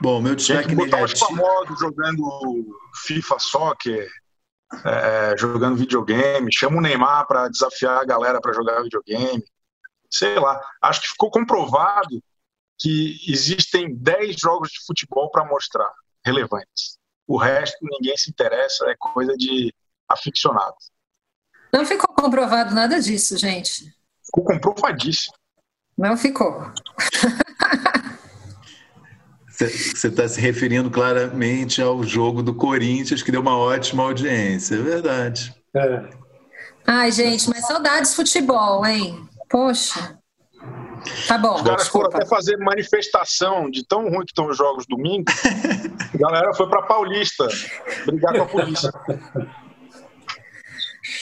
Bom, meu destaque botar negativo... os famosos jogando FIFA Soccer, é, jogando videogame, chama o Neymar para desafiar a galera para jogar videogame. Sei lá, acho que ficou comprovado que existem 10 jogos de futebol para mostrar relevantes. O resto ninguém se interessa, é coisa de aficionado. Não ficou comprovado nada disso, gente. Ficou comprovadíssimo. Não ficou. Você está se referindo claramente ao jogo do Corinthians, que deu uma ótima audiência, é verdade. É. Ai, gente, mas saudades futebol, hein? Poxa. Tá bom. Os caras foram até fazer manifestação de tão ruim que estão os jogos domingo. a galera foi para Paulista brigar com a polícia.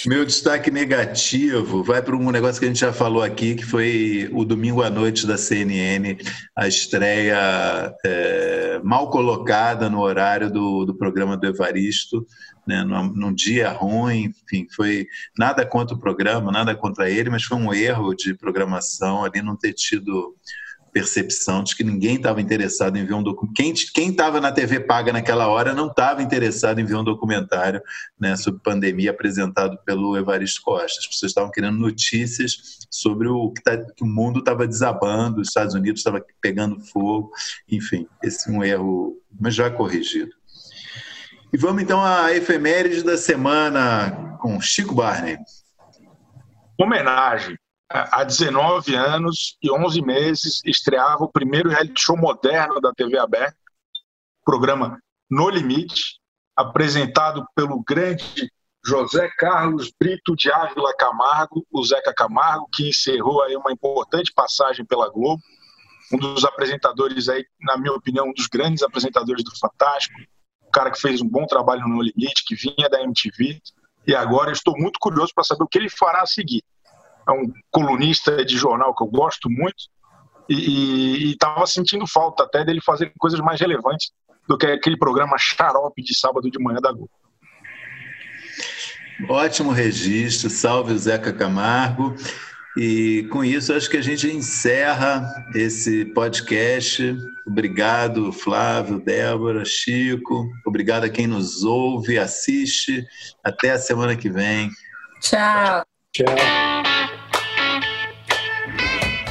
Meu destaque negativo vai para um negócio que a gente já falou aqui, que foi o domingo à noite da CNN, a estreia é, mal colocada no horário do, do programa do Evaristo, né, num, num, dia ruim, enfim, foi nada contra o programa, nada contra ele, mas foi um erro de programação ali não ter tido percepção de que ninguém estava interessado em ver um documentário. Quem estava na TV paga naquela hora não estava interessado em ver um documentário né, sobre pandemia apresentado pelo Evaristo Costa. As pessoas estavam querendo notícias sobre o que, tá, que o mundo estava desabando, os Estados Unidos estava pegando fogo, enfim, esse é um erro, mas já corrigido. E vamos então à efeméride da semana com Chico Barney. Homenagem há 19 anos e 11 meses, estreava o primeiro reality show moderno da TV aberta, programa No Limite, apresentado pelo grande José Carlos Brito de Ávila Camargo, o Zeca Camargo, que encerrou aí uma importante passagem pela Globo, um dos apresentadores aí, na minha opinião, um dos grandes apresentadores do Fantástico, um cara que fez um bom trabalho no Limite, que vinha da MTV, e agora estou muito curioso para saber o que ele fará a seguir é um colunista de jornal que eu gosto muito e estava sentindo falta até dele fazer coisas mais relevantes do que aquele programa xarope de sábado de manhã da Globo. Ótimo registro, salve o Zeca Camargo. E com isso, acho que a gente encerra esse podcast. Obrigado, Flávio, Débora, Chico. Obrigado a quem nos ouve, assiste. Até a semana que vem. Tchau. Tchau.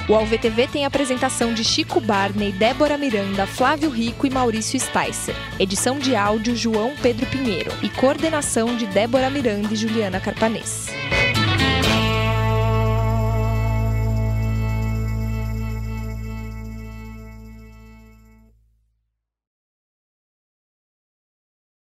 O AlvTV tem a apresentação de Chico Barney, Débora Miranda, Flávio Rico e Maurício Spicer. Edição de áudio João Pedro Pinheiro e coordenação de Débora Miranda e Juliana Carpanês.